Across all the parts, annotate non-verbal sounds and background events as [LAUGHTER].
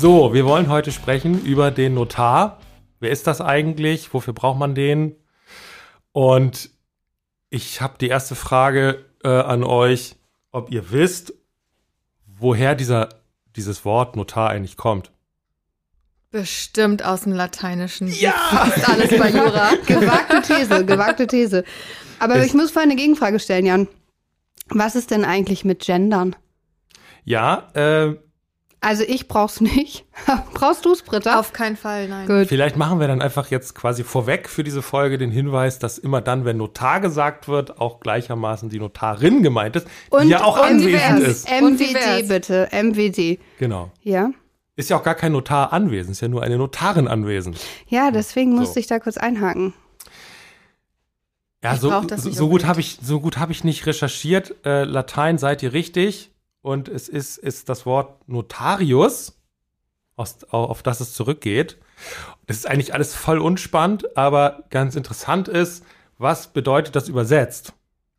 So, wir wollen heute sprechen über den Notar. Wer ist das eigentlich? Wofür braucht man den? Und ich habe die erste Frage äh, an euch, ob ihr wisst, woher dieser, dieses Wort Notar eigentlich kommt. Bestimmt aus dem Lateinischen. Ja! Ist alles bei Jura. [LAUGHS] Gewagte These, gewagte These. Aber Es- ich muss vorhin eine Gegenfrage stellen, Jan. Was ist denn eigentlich mit Gendern? Ja, äh, Also ich brauch's nicht. [LAUGHS] Brauchst du's, Britta? Auf keinen Fall, nein. Gut. vielleicht machen wir dann einfach jetzt quasi vorweg für diese Folge den Hinweis, dass immer dann, wenn Notar gesagt wird, auch gleichermaßen die Notarin gemeint ist, die ja auch und anwesend divers. ist. Und MWD bitte, MWD. Genau. Ja? Ist ja auch gar kein Notar anwesend, ist ja nur eine Notarin anwesend. Ja, deswegen musste So. ich da kurz einhaken. Ja, Ich so, so, so gut habe ich so gut habe ich nicht recherchiert. Äh, Latein seid ihr richtig und es ist ist das Wort Notarius, aus, auf das es zurückgeht. Das ist eigentlich alles voll unspannend, aber ganz interessant ist, was bedeutet das übersetzt?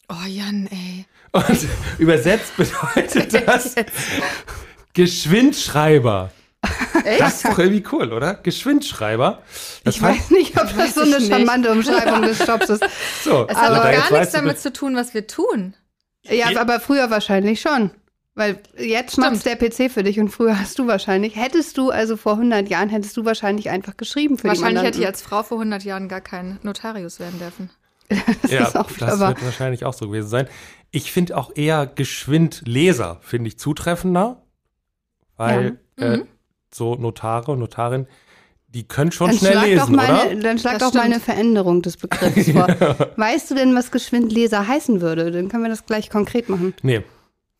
Oh, Jan, ey. Und [LAUGHS] übersetzt bedeutet [LAUGHS] das Geschwindschreiber. Das ist doch irgendwie cool, oder? Geschwindschreiber. Das Ich weiß nicht, ob das so eine charmante Umschreibung des Jobs ist. so. Es hat Aber doch jetzt gar nichts damit zu tun, was wir tun. Ja. aber früher wahrscheinlich schon. Weil jetzt macht's der PC für dich und früher hast du wahrscheinlich, hättest du, also vor 100 Jahren, hättest du wahrscheinlich einfach geschrieben für Wahrscheinlich hätte ich als Frau vor 100 Jahren gar kein Notarius werden dürfen. [LAUGHS] Das ja, ist auch wieder das wahr. wird wahrscheinlich auch so gewesen sein. Ich finde auch eher geschwind Leser, finde ich zutreffender, weil äh, Mhm. so Notare und Notarin, die können schon Dann schnell lesen, mal oder? dann schlag Das doch mal stimmt. eine Veränderung des Begriffs vor. [LAUGHS] Weißt du denn, was Geschwindleser heißen würde? Dann können wir das gleich konkret machen. Nee,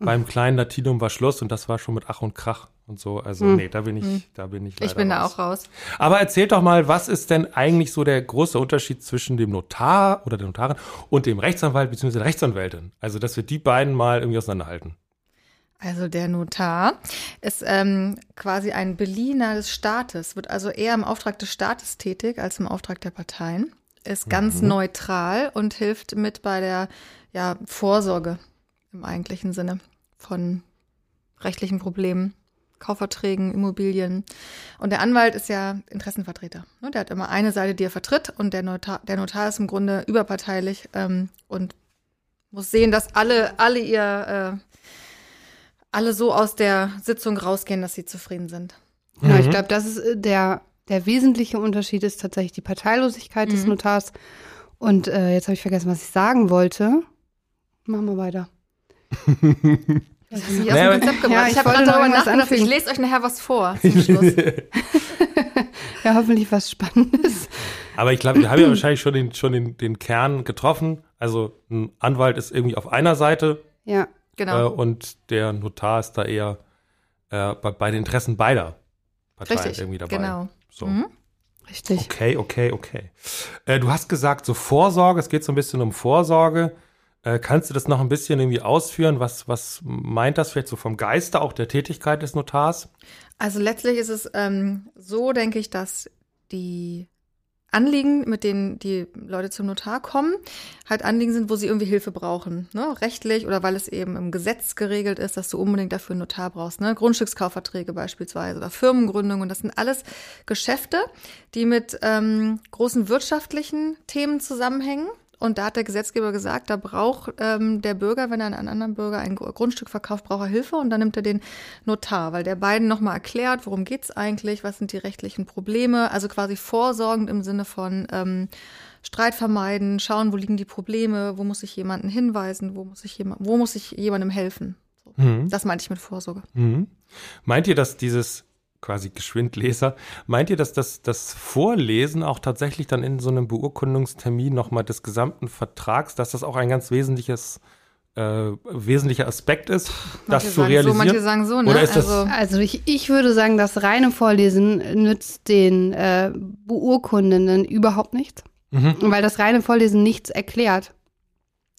beim kleinen Latinum war Schluss und das war schon mit Ach und Krach und so. Also Hm. nee, da bin ich, da bin ich leider Ich bin da raus. auch raus. Aber erzählt doch mal, was ist denn eigentlich so der große Unterschied zwischen dem Notar oder der Notarin und dem Rechtsanwalt bzw. der Rechtsanwältin? Also, dass wir die beiden mal irgendwie auseinanderhalten. Also der Notar ist ähm, quasi ein Beliener des Staates, wird also eher im Auftrag des Staates tätig als im Auftrag der Parteien, ist ganz neutral und hilft mit bei der ja, Vorsorge im eigentlichen Sinne von rechtlichen Problemen, Kaufverträgen, Immobilien. Und der Anwalt ist ja Interessenvertreter. Ne? Der hat immer eine Seite, die er vertritt und der Notar, der Notar ist im Grunde überparteilich ähm, und muss sehen, dass alle, alle ihr äh, alle so aus der Sitzung rausgehen, dass sie zufrieden sind. Mhm. ich glaube, das ist äh, der, der wesentliche Unterschied ist tatsächlich die Parteilosigkeit des Mhm. Notars. Und äh, jetzt habe ich vergessen, was ich sagen wollte. Machen wir weiter. [LAUGHS] Das ist nicht Naja, aus dem Konzept gebracht. ja, ich ich habe gerade darüber nachgedacht. Ich lese euch nachher was vor [LAUGHS] zum Schluss. Ja, hoffentlich was Spannendes. Aber ich glaube, wir haben ja wahrscheinlich schon den, schon den, den Kern getroffen. Also ein Anwalt ist irgendwie auf einer Seite Ja. äh, Genau. und der Notar ist da eher äh, bei, bei den Interessen beider Parteien Richtig. irgendwie dabei. Genau. So. Mhm. Richtig. Okay, okay, okay. Äh, du hast gesagt, so Vorsorge, es geht so ein bisschen um Vorsorge. Äh, kannst du das noch ein bisschen irgendwie ausführen? Was, was meint das vielleicht so vom Geiste auch der Tätigkeit des Notars? Also letztlich ist es ähm, so, denke ich, dass die Anliegen, mit denen die Leute zum Notar kommen, halt Anliegen sind, wo sie irgendwie Hilfe brauchen, ne? rechtlich oder weil es eben im Gesetz geregelt ist, dass du unbedingt dafür einen Notar brauchst, ne? Grundstückskaufverträge beispielsweise oder Firmengründungen. Das sind alles Geschäfte, die mit ähm, großen wirtschaftlichen Themen zusammenhängen. Und da hat der Gesetzgeber gesagt, da braucht ähm, der Bürger, wenn er an einen anderen Bürger ein Gr- Grundstück verkauft, braucht er Hilfe und dann nimmt er den Notar, weil der beiden nochmal erklärt, worum geht's eigentlich, was sind die rechtlichen Probleme, also quasi vorsorgend im Sinne von ähm, Streit vermeiden, schauen, wo liegen die Probleme, wo muss ich jemanden hinweisen, wo muss ich, jemand, wo muss ich jemandem helfen. So. Mhm. Das meinte ich mit Vorsorge. Mhm. Meint ihr, dass dieses quasi Geschwindleser, meint ihr, dass das, das Vorlesen auch tatsächlich dann in so einem Beurkundungstermin nochmal des gesamten Vertrags, dass das auch ein ganz wesentliches äh, wesentlicher Aspekt ist, Manche das zu realisieren? So, manche sagen so, ne? Oder ist das- also, Also ich, ich würde sagen, das reine Vorlesen nützt den äh, Beurkundenden überhaupt nichts, Mhm. weil das reine Vorlesen nichts erklärt.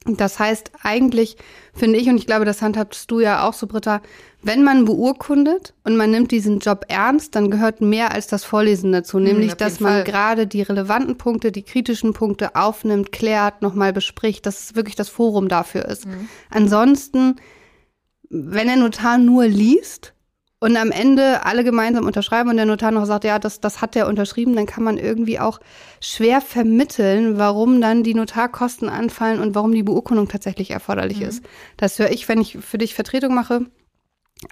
Das heißt, eigentlich finde ich, und ich glaube, das handhabst du ja auch so, Britta, wenn man beurkundet und man nimmt diesen Job ernst, dann gehört mehr als das Vorlesen dazu. Nämlich, auf dass man Fall. gerade die relevanten Punkte, die kritischen Punkte aufnimmt, klärt, nochmal bespricht, dass es wirklich das Forum dafür ist. Ansonsten, wenn der Notar nur liest und am Ende alle gemeinsam unterschreiben und der Notar noch sagt, ja, das, das hat der unterschrieben, dann kann man irgendwie auch schwer vermitteln, warum dann die Notarkosten anfallen und warum die Beurkundung tatsächlich erforderlich ist. Das höre ich, wenn ich für dich Vertretung mache,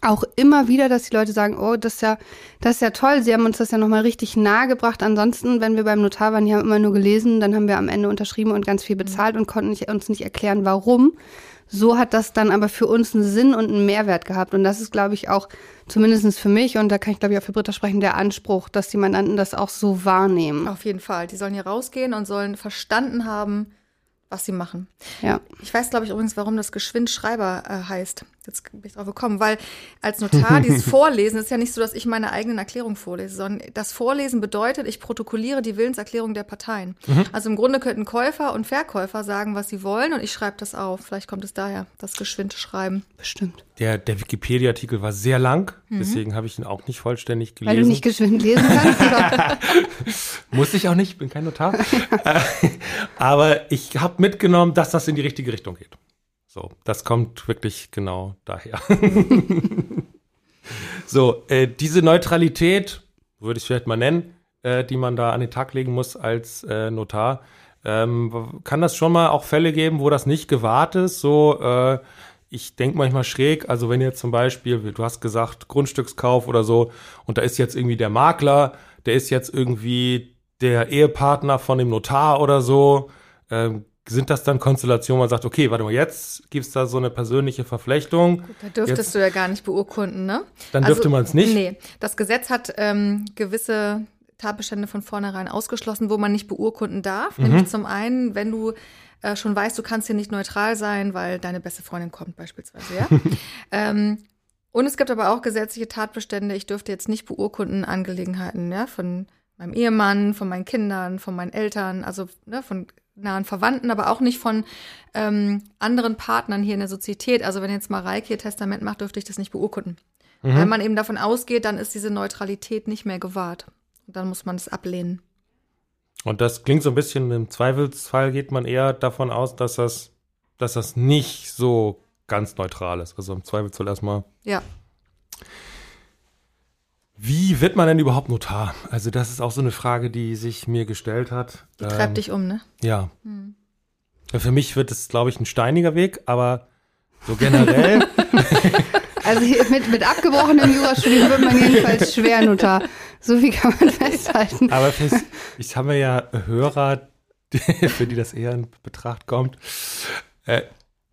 auch immer wieder, dass die Leute sagen, oh, das ist ja, das ist ja toll, sie haben uns das ja nochmal richtig nahe gebracht. Ansonsten, wenn wir beim Notar waren, die haben immer nur gelesen, dann haben wir am Ende unterschrieben und ganz viel bezahlt und konnten nicht, uns nicht erklären, warum. So hat das dann aber für uns einen Sinn und einen Mehrwert gehabt. Und das ist, glaube ich, auch zumindest für mich, und da kann ich, glaube ich, auch für Britta sprechen, der Anspruch, dass die Mandanten das auch so wahrnehmen. auf jeden Fall. Die sollen hier rausgehen und sollen verstanden haben, was sie machen. Ja. Ich weiß, glaube ich, übrigens, warum das Geschwindschreiber äh, heißt. Jetzt bin ich drauf gekommen, weil als Notar [LAUGHS] dieses Vorlesen ist ja nicht so, dass ich meine eigenen Erklärungen vorlese, sondern das Vorlesen bedeutet, ich protokolliere die Willenserklärung der Parteien. Also im Grunde könnten Käufer und Verkäufer sagen, was sie wollen und ich schreibe das auf. Vielleicht kommt es daher, das Geschwindschreiben. Bestimmt. Der, der Wikipedia-Artikel war sehr lang, deswegen habe ich ihn auch nicht vollständig gelesen. Weil du nicht geschwind lesen kannst? [LAUGHS] Muss ich auch nicht, bin kein Notar. [LAUGHS] Aber ich habe mitgenommen, dass das in die richtige Richtung geht. So, das kommt wirklich genau daher. [LAUGHS] so, äh, diese Neutralität, würde ich vielleicht mal nennen, äh, die man da an den Tag legen muss als äh, Notar, ähm, kann das schon mal auch Fälle geben, wo das nicht gewahrt ist? So, äh, ich denke manchmal schräg, also wenn jetzt zum Beispiel, du hast gesagt, Grundstückskauf oder so, und da ist jetzt irgendwie der Makler, der ist jetzt irgendwie der Ehepartner von dem Notar oder so, ähm, sind das dann Konstellationen, wo man sagt, okay, warte mal, jetzt gibt's da so eine persönliche Verflechtung, Da dürftest Jetzt- du ja gar nicht beurkunden, ne? dann dürfte man es nicht. Nee, das Gesetz hat ähm, gewisse Tatbestände von vornherein ausgeschlossen, wo man nicht beurkunden darf. Mhm. Nämlich zum einen, wenn du äh, schon weißt, du kannst hier nicht neutral sein, weil deine beste Freundin kommt beispielsweise, ja. [LAUGHS] ähm, und es gibt aber auch gesetzliche Tatbestände. Ich dürfte jetzt nicht beurkunden Angelegenheiten ja, von meinem Ehemann, von meinen Kindern, von meinen Eltern, also ne, von nahen Verwandten, aber auch nicht von ähm, anderen Partnern hier in der Sozietät. Also wenn jetzt Mareike ihr Testament macht, dürfte ich das nicht beurkunden. Weil man eben davon ausgeht, dann ist diese Neutralität nicht mehr gewahrt. Und dann muss man es ablehnen. Und das klingt so ein bisschen, im Zweifelsfall geht man eher davon aus, dass das, dass das nicht so ganz neutral ist. Also im Zweifelsfall erstmal Ja. Wie wird man denn überhaupt Notar? Also das ist auch so eine Frage, die sich mir gestellt hat. Die treibt dich um, ne? Ja. Ja, Für mich wird es, glaube ich, ein steiniger Weg, aber so generell, [LAUGHS] Also mit, mit abgebrochenem Jurastudium wird man jedenfalls schwer Notar. So viel kann man festhalten. aber fürs, ich habe ja Hörer, die, [LAUGHS] für die das eher in Betracht kommt. Äh,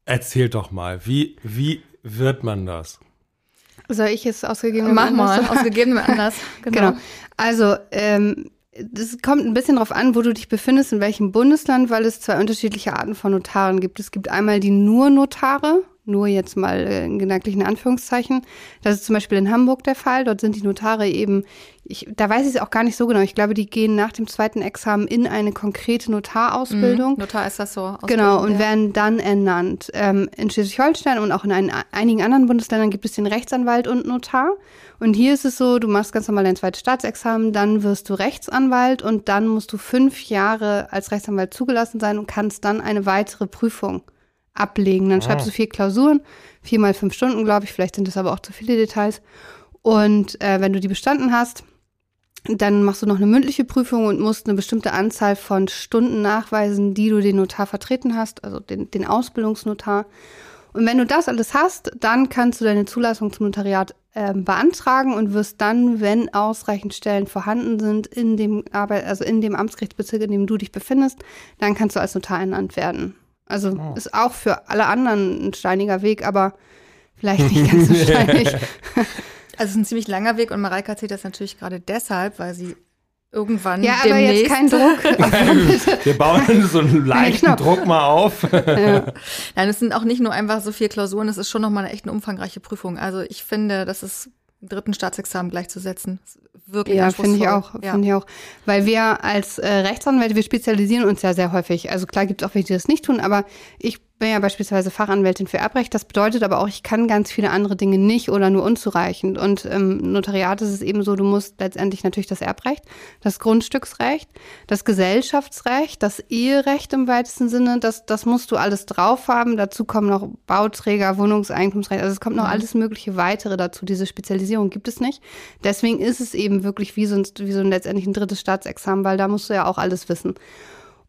erzähl doch mal, wie, wie wird man das? Soll ich es ausgegeben Mach mal, aus gegebenem Anlass. [LAUGHS] Genau. Also, ähm, das kommt ein bisschen drauf an, wo du dich befindest, in welchem Bundesland, weil es zwei unterschiedliche Arten von Notaren gibt. Es gibt einmal die nur Notare, nur jetzt mal in gedanklichen Anführungszeichen. Das ist zum Beispiel in Hamburg der Fall. Dort sind die Notare eben, ich, da weiß ich es auch gar nicht so genau. Ich glaube, die gehen nach dem zweiten Examen in eine konkrete Notarausbildung. Mhm. Notar ist das so. Genau, und ja. werden dann ernannt. Ähm, in Schleswig-Holstein und auch in ein, einigen anderen Bundesländern gibt es den Rechtsanwalt und Notar. Und hier ist es so, du machst ganz normal dein zweites Staatsexamen, dann wirst du Rechtsanwalt und dann musst du fünf Jahre als Rechtsanwalt zugelassen sein und kannst dann eine weitere Prüfung ablegen. Dann schreibst du vier Klausuren, vier mal fünf Stunden, glaube ich. Vielleicht sind das aber auch zu viele Details. Und äh, wenn du die bestanden hast, dann machst du noch eine mündliche Prüfung und musst eine bestimmte Anzahl von Stunden nachweisen, die du den Notar vertreten hast, also den, den Ausbildungsnotar. Und wenn du das alles hast, dann kannst du deine Zulassung zum Notariat ähm, beantragen und wirst dann, wenn ausreichend Stellen vorhanden sind in dem Arbeit, also in dem Amtsgerichtsbezirk, in dem du dich befindest, dann kannst du als Notar ernannt werden. Also ist auch für alle anderen ein steiniger Weg, aber vielleicht nicht ganz so [LAUGHS] steinig. [LAUGHS] Also es ist ein ziemlich langer Weg und Mareike erzählt das natürlich gerade deshalb, weil sie irgendwann Ja, aber demnächst. jetzt kein Druck. [LAUGHS] Wir bauen so einen leichten. Druck mal auf. Nein, es sind auch nicht nur einfach so vier Klausuren, es ist schon nochmal eine echt eine umfangreiche Prüfung. Also ich finde, das ist dritten Staatsexamen gleichzusetzen. Wirklich Ja, finde ich auch. Ja. finde ich auch. Weil wir als äh, Rechtsanwälte, wir spezialisieren uns ja sehr häufig. Also klar gibt es auch welche, die das nicht tun, aber ich bin ja beispielsweise Fachanwältin für Erbrecht. Das bedeutet aber auch, ich kann ganz viele andere Dinge nicht oder nur unzureichend. Und im Notariat ist es eben so, du musst letztendlich natürlich das Erbrecht, das Grundstücksrecht, das Gesellschaftsrecht, das Eherecht im weitesten Sinne, das, das musst du alles drauf haben. Dazu kommen noch Bauträger, Wohnungseigentumsrecht, also es kommt noch Mhm. alles mögliche weitere dazu. Diese Spezialisierung gibt es nicht. Deswegen ist es eben wirklich wie so ein, wie so ein letztendlich ein drittes Staatsexamen, weil da musst du ja auch alles wissen.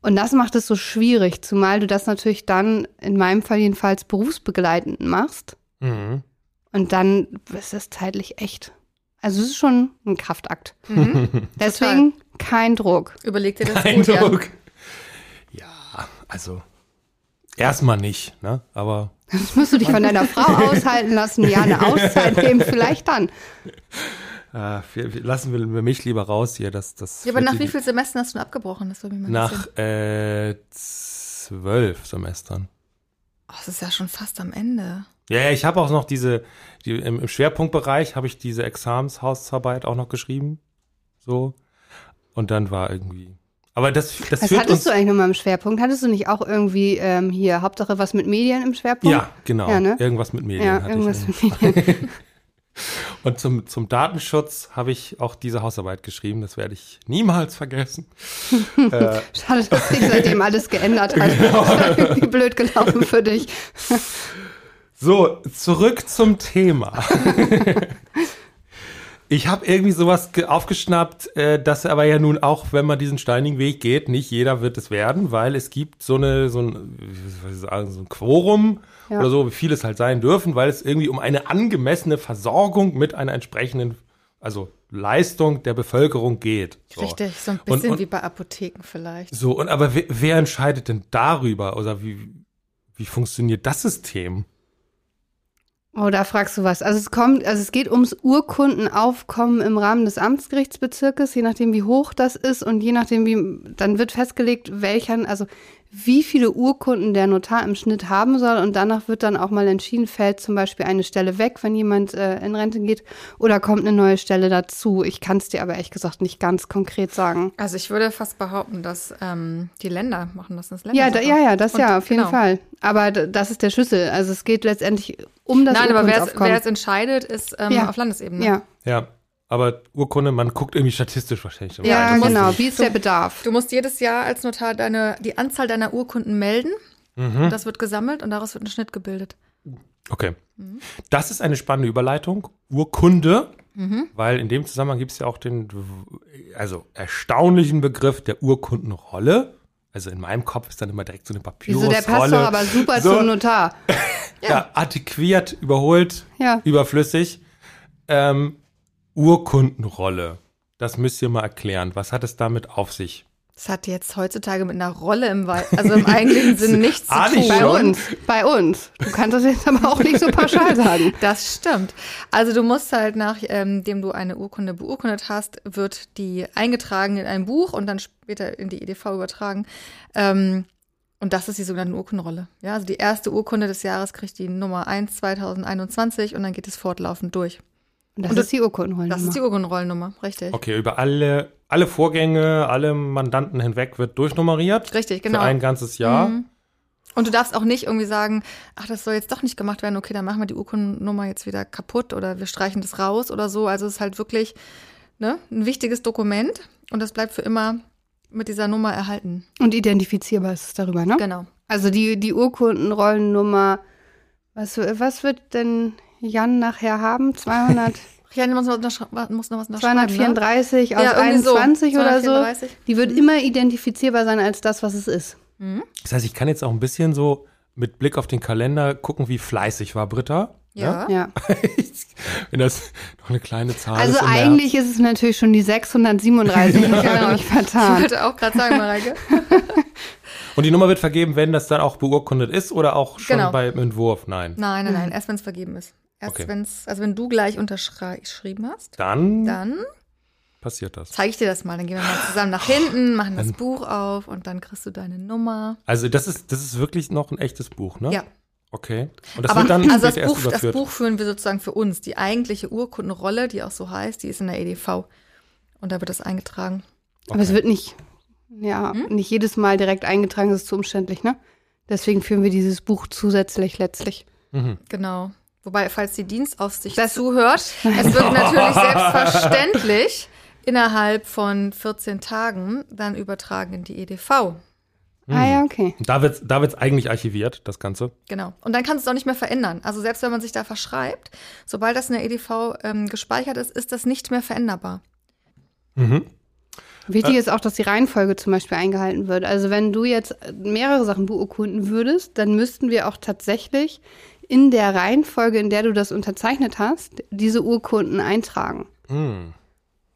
Und das macht es so schwierig, zumal du das natürlich dann, in meinem Fall jedenfalls, berufsbegleitend machst. Mhm. Und dann ist es zeitlich echt. Also es ist schon ein Kraftakt. Mhm. [LAUGHS] Deswegen kein Druck. Überleg dir das Kein gut, Jan. Druck. Ja, also erstmal nicht, ne? Aber Das musst du dich von deiner Frau [LAUGHS] aushalten lassen. Ja, eine Auszeit nehmen, [LAUGHS] vielleicht dann. Äh, lassen wir, mich lieber raus hier. Das, das Ja, aber nach wie vielen Semestern hast du abgebrochen? Das mich mal. Nach äh, zwölf Semestern. Oh, das ist ja schon fast am Ende. Ja, ja, ich habe auch noch diese, die, im, im Schwerpunktbereich habe ich diese Examenshausarbeit auch noch geschrieben. So. Und dann war irgendwie. Aber das, das Was führt hattest uns. du eigentlich nochmal im Schwerpunkt? Hattest du nicht auch irgendwie ähm, hier Hauptsache was mit Medien im Schwerpunkt? Ja, genau. Ja, ne? Irgendwas mit Medien Ja, hatte irgendwas ich. mit Medien. [LAUGHS] [LAUGHS] Und zum, zum Datenschutz habe ich auch diese Hausarbeit geschrieben. Das werde ich niemals vergessen. [LAUGHS] äh, Schade, dass sich seitdem alles geändert hat. [LAUGHS] Genau. Irgendwie blöd gelaufen für dich. So, zurück zum Thema. [LAUGHS] ich habe irgendwie sowas ge- aufgeschnappt, äh, dass aber ja nun auch, wenn man diesen steinigen Weg geht, nicht jeder wird es werden, weil es gibt so eine so ein, wie soll ich sagen, so ein Quorum Ja. oder so, wie viel es halt sein dürfen, weil es irgendwie um eine angemessene Versorgung mit einer entsprechenden, also Leistung der Bevölkerung geht. So. Richtig, so ein Und- bisschen und- wie bei Apotheken vielleicht. So, und aber wer, wer entscheidet denn darüber? Oder wie, wie funktioniert das System? Oh, da fragst du was. Also es kommt, also es geht ums Urkundenaufkommen im Rahmen des Amtsgerichtsbezirkes, je nachdem wie hoch das ist und je nachdem wie, dann wird festgelegt, welchen, also wie viele Urkunden der Notar im Schnitt haben soll und danach wird dann auch mal entschieden, fällt zum Beispiel eine Stelle weg, wenn jemand äh, in Rente geht oder kommt eine neue Stelle dazu. Ich kann es dir aber ehrlich gesagt nicht ganz konkret sagen. Also ich würde fast behaupten, dass ähm, die Länder machen das. das Länder Ja, da, ja, ja, das Und- ja, auf jeden genau. Fall. Aber d- das ist der Schlüssel. Also es geht letztendlich um das Nein, aber wer es, Urkundenaufkommen. wer es entscheidet, ist ähm, Ja. auf Landesebene. ja, Ja, aber Urkunde, man guckt irgendwie statistisch wahrscheinlich. ja, musst- genau. Wie ist der Bedarf? Du musst jedes Jahr als Notar deine, die Anzahl deiner Urkunden melden. Mhm. Das wird gesammelt und daraus wird ein Schnitt gebildet. Okay. Mhm. Das ist eine spannende Überleitung. Urkunde, Mhm. weil in dem Zusammenhang gibt es ja auch den also erstaunlichen Begriff der Urkundenrolle. Also in meinem Kopf ist dann immer direkt so eine Wieso, Papyrusrolle. der passt doch aber super So. zum Notar. [LAUGHS] ja. antiquiert, überholt, Ja. überflüssig. Ähm, Urkundenrolle. Das müsst ihr mal erklären. Was hat es damit auf sich? Das hat jetzt heutzutage mit einer Rolle im Wald, also im eigentlichen [LAUGHS] Sinn nichts zu tun. Bei schon? uns, bei uns. Du kannst das jetzt aber auch nicht so pauschal sagen. [LAUGHS] Das stimmt. Also du musst halt nachdem du eine Urkunde beurkundet hast, wird die eingetragen in ein Buch und dann später in die EDV übertragen. Ähm, und das ist die sogenannte Urkundenrolle. Ja, also die erste Urkunde des Jahres kriegt die Nummer 1 2021 und dann geht es fortlaufend durch. Und das Und ist die Urkundenrollennummer. Das ist die Urkundenrollennummer, richtig. Okay, über alle, alle Vorgänge, alle Mandanten hinweg wird durchnummeriert. Richtig, genau. Für ein ganzes Jahr. Mhm. Und du darfst auch nicht irgendwie sagen, ach, das soll jetzt doch nicht gemacht werden, okay, dann machen wir die Urkundennummer jetzt wieder kaputt oder wir streichen das raus oder so. Also es ist halt wirklich ne, ein wichtiges Dokument und das bleibt für immer mit dieser Nummer erhalten. Und identifizierbar ist es darüber, ne? Genau. Also die, die Urkundenrollennummer, was, was wird denn Jan nachher haben? [LAUGHS] 200, Ja, muss noch, muss noch was unterschreiben. Ne? 234 aus Ja, irgendwie so. 21 oder so. 234. Die wird immer identifizierbar sein als das, was es ist. Das heißt, ich kann jetzt auch ein bisschen so mit Blick auf den Kalender gucken, wie fleißig war Britta. Ja. Ja. [LAUGHS] Wenn das noch eine kleine Zahl Also ist. im eigentlich ist es natürlich schon die 637. [LAUGHS] Ich habe mich Ich vertan. wollte auch gerade sagen, Mareike. Und die Nummer wird vergeben, wenn das dann auch beurkundet ist oder auch schon Genau. beim Entwurf? Nein. Nein, nein, nein, erst wenn es vergeben ist. Erst Okay. wenn's, also wenn du gleich unterschrieben hast, Dann, dann passiert das? Zeige ich dir das mal. Dann gehen wir mal zusammen nach hinten, machen das Buch auf und dann kriegst du deine Nummer. Also das ist, das ist wirklich noch ein echtes Buch, ne? Ja. Okay. Und das Aber wird dann also das Buch, das. Buch führen wir sozusagen für uns. Die eigentliche Urkundenrolle, die auch so heißt, die ist in der EDV. Und da wird das eingetragen. Aber es Okay. wird nicht, ja, Hm? nicht jedes Mal direkt eingetragen, das ist zu umständlich, ne? Deswegen führen wir dieses Buch zusätzlich letztlich. Mhm. Genau. Wobei, falls die Dienstaufsicht Das- zuhört, es wird natürlich [LAUGHS] selbstverständlich innerhalb von 14 Tagen dann übertragen in die EDV. Ah ja, okay. Da wird's, da wird's eigentlich archiviert, das Ganze. Genau. Und dann kannst du es auch nicht mehr verändern. Also selbst wenn man sich da verschreibt, sobald das in der EDV ähm, gespeichert ist, ist das nicht mehr veränderbar. Mhm. Wichtig Äh. ist auch, dass die Reihenfolge zum Beispiel eingehalten wird. Also wenn du jetzt mehrere Sachen beurkunden würdest, dann müssten wir auch tatsächlich in der Reihenfolge, in der du das unterzeichnet hast, diese Urkunden eintragen. Mhm.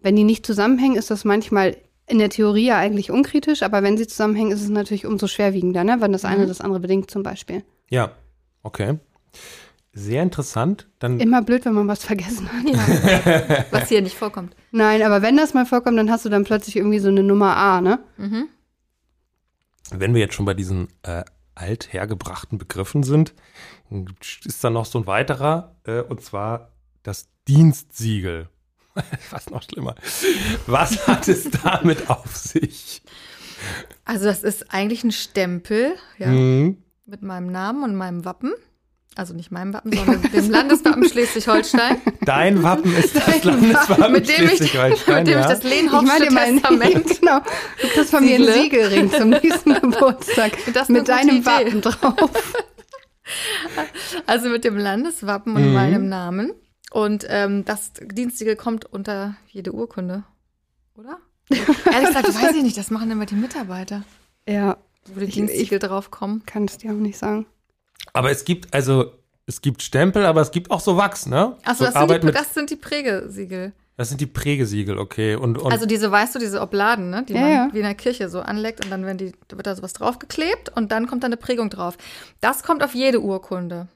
Wenn die nicht zusammenhängen, ist das manchmal in der Theorie ja eigentlich unkritisch, aber wenn sie zusammenhängen, ist es natürlich umso schwerwiegender, ne? wenn das eine das andere bedingt zum Beispiel. Ja, okay. Sehr interessant. Dann Immer blöd, wenn man was vergessen hat. Ja. [LAUGHS] Was hier nicht vorkommt. Nein, aber wenn das mal vorkommt, dann hast du dann plötzlich irgendwie so eine Nummer A, ne? Mhm. wenn wir jetzt schon bei diesen äh, althergebrachten Begriffen sind, ist da noch so ein weiterer, äh, und zwar das Dienstsiegel. [LAUGHS] Was noch schlimmer. Was hat es damit auf sich? Also das ist eigentlich ein Stempel, ja, Mhm. mit meinem Namen und meinem Wappen. Also nicht meinem Wappen, sondern dem [LAUGHS] Landeswappen Schleswig-Holstein. Dein Wappen ist das Landeswappen Mit dem ich, Schleswig-Holstein, mit dem ich das Lehnhoffsche Testament [LAUGHS] genau. Du kriegst von mir einen. Siegelring zum nächsten [LAUGHS] Geburtstag mit deinem Idee. Wappen drauf. Also mit dem Landeswappen und meinem Namen. Und ähm, das Dienstsiegel kommt unter jede Urkunde, oder? Ehrlich gesagt, weiß ich nicht, das machen immer die Mitarbeiter, Ja, wo die Ich- Dienstsiegel draufkommen. kann es dir auch nicht sagen. Aber es gibt, also, es gibt Stempel, aber es gibt auch so Wachs, ne? Achso, so das, sind die- mit, das sind die Prägesiegel. das sind die Prägesiegel, okay. Und, und Also diese, weißt du, diese Obladen, ne, die Ja, man ja. wie in der Kirche so anlegt und dann werden die, da wird da sowas draufgeklebt und dann kommt da eine Prägung drauf. Das kommt auf jede Urkunde.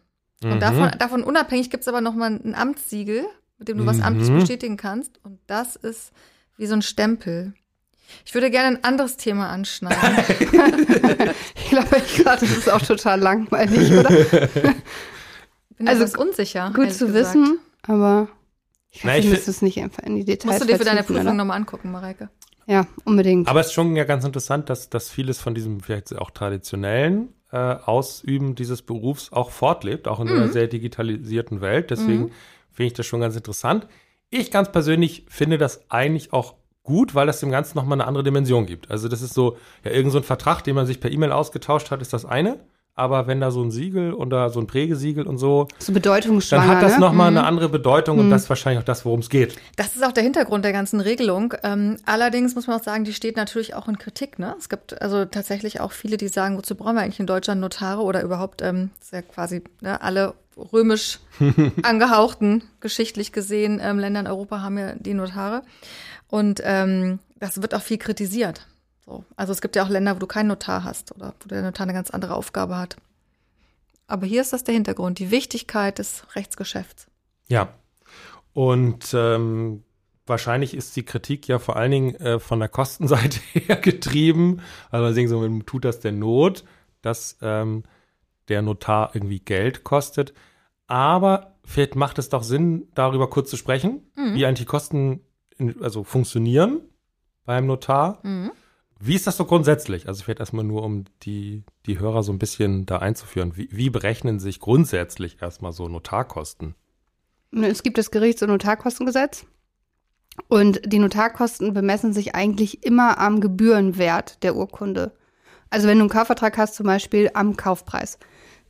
Und Mhm. davon, davon unabhängig gibt es aber nochmal ein Amtssiegel, mit dem du was Mhm. amtlich bestätigen kannst. Und das ist wie so ein Stempel. Ich würde gerne ein anderes Thema anschneiden. [LAUGHS] Ich glaube, ich gerade, das ist auch total langweilig, oder? [LAUGHS] Bin Also, unsicher. Gut zu gesagt. wissen, aber ich Na, ich müssen es nicht einfach in die Details Musst du dir für deine Prüfung nochmal angucken, Mareike. Ja, unbedingt. Aber es ist schon ja ganz interessant, dass, dass vieles von diesem vielleicht auch traditionellen äh, Ausüben dieses Berufs auch fortlebt, auch in so einer sehr digitalisierten Welt. Deswegen finde ich das schon ganz interessant. Ich ganz persönlich finde das eigentlich auch gut, weil das dem Ganzen nochmal eine andere Dimension gibt. Also das ist so, ja, irgend so ein Vertrag, den man sich per E-Mail ausgetauscht hat, ist das eine. Aber wenn da so ein Siegel oder so ein Prägesiegel und so, so dann hat das ne? nochmal eine andere Bedeutung und das ist wahrscheinlich auch das, worum es geht. Das ist auch der Hintergrund der ganzen Regelung. Ähm, allerdings muss man auch sagen, die steht natürlich auch in Kritik. Ne? Es gibt also tatsächlich auch viele, die sagen, wozu brauchen wir eigentlich in Deutschland Notare oder überhaupt, ähm, das ist ja quasi ne, alle römisch [LAUGHS] angehauchten, geschichtlich gesehen, ähm, Länder in Europa haben ja die Notare. Und ähm, das wird auch viel kritisiert. So. Also es gibt ja auch Länder, wo du keinen Notar hast oder wo der Notar eine ganz andere Aufgabe hat. Aber hier ist das der Hintergrund, die Wichtigkeit des Rechtsgeschäfts. Ja. Und ähm, wahrscheinlich ist die Kritik ja vor allen Dingen äh, von der Kostenseite [LAUGHS] her getrieben. Also man denkt so, man tut das der Not, dass ähm, der Notar irgendwie Geld kostet. Aber vielleicht macht es doch Sinn, darüber kurz zu sprechen, wie eigentlich die Kosten in, also funktionieren beim Notar. Mhm. Wie ist das so grundsätzlich? Also vielleicht erstmal nur, um die, die Hörer so ein bisschen da einzuführen. Wie, wie berechnen sich grundsätzlich erstmal so Notarkosten? Es gibt das Gerichts- und Notarkostengesetz. Und die Notarkosten bemessen sich eigentlich immer am Gebührenwert der Urkunde. Also wenn du einen Kaufvertrag hast, zum Beispiel am Kaufpreis.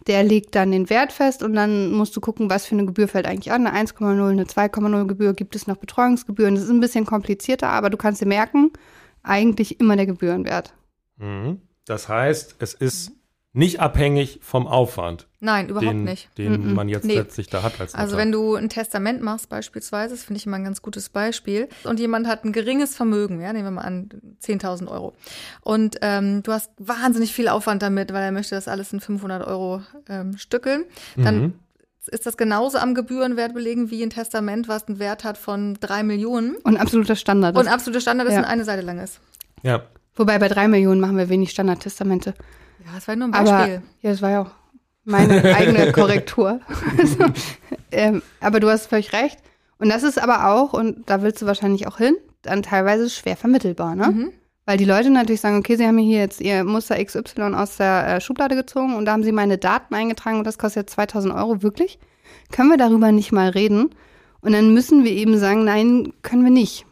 Der legt dann den Wert fest und dann musst du gucken, was für eine Gebühr fällt eigentlich an. Eine 1,0, eine 2,0 Gebühr, gibt es noch Betreuungsgebühren. Das ist ein bisschen komplizierter, aber du kannst dir merken, eigentlich immer der Gebührenwert. Mhm. Das heißt, es ist nicht abhängig vom Aufwand, Nein, überhaupt den, nicht. den man jetzt Nee. letztlich da hat als Notar. Also wenn du ein Testament machst beispielsweise, das finde ich immer ein ganz gutes Beispiel, und jemand hat ein geringes Vermögen, ja, nehmen wir mal an 10.000 Euro, und ähm, du hast wahnsinnig viel Aufwand damit, weil er möchte das alles in 500 Euro ähm, stückeln, dann Mhm. Ist das genauso am Gebührenwert belegen wie ein Testament, was einen Wert hat von drei Millionen Und absoluter Standard. und absolute Standard ist Ja. und eine Seite lang ist. Ja. Wobei bei drei Millionen machen wir wenig Standardtestamente. Ja, das war nur ein Aber Beispiel. ja, das war ja auch meine [LAUGHS] eigene Korrektur. Also, ähm, aber du hast völlig recht. Und das ist aber auch, und da willst du wahrscheinlich auch hin, dann teilweise schwer vermittelbar, ne? Mhm. Weil die Leute natürlich sagen, okay, sie haben mir hier jetzt ihr Muster XY aus der äh, Schublade gezogen und da haben sie meine Daten eingetragen und das kostet jetzt 2000 Euro, wirklich? Können wir darüber nicht mal reden? Und dann müssen wir eben sagen, nein, können wir nicht.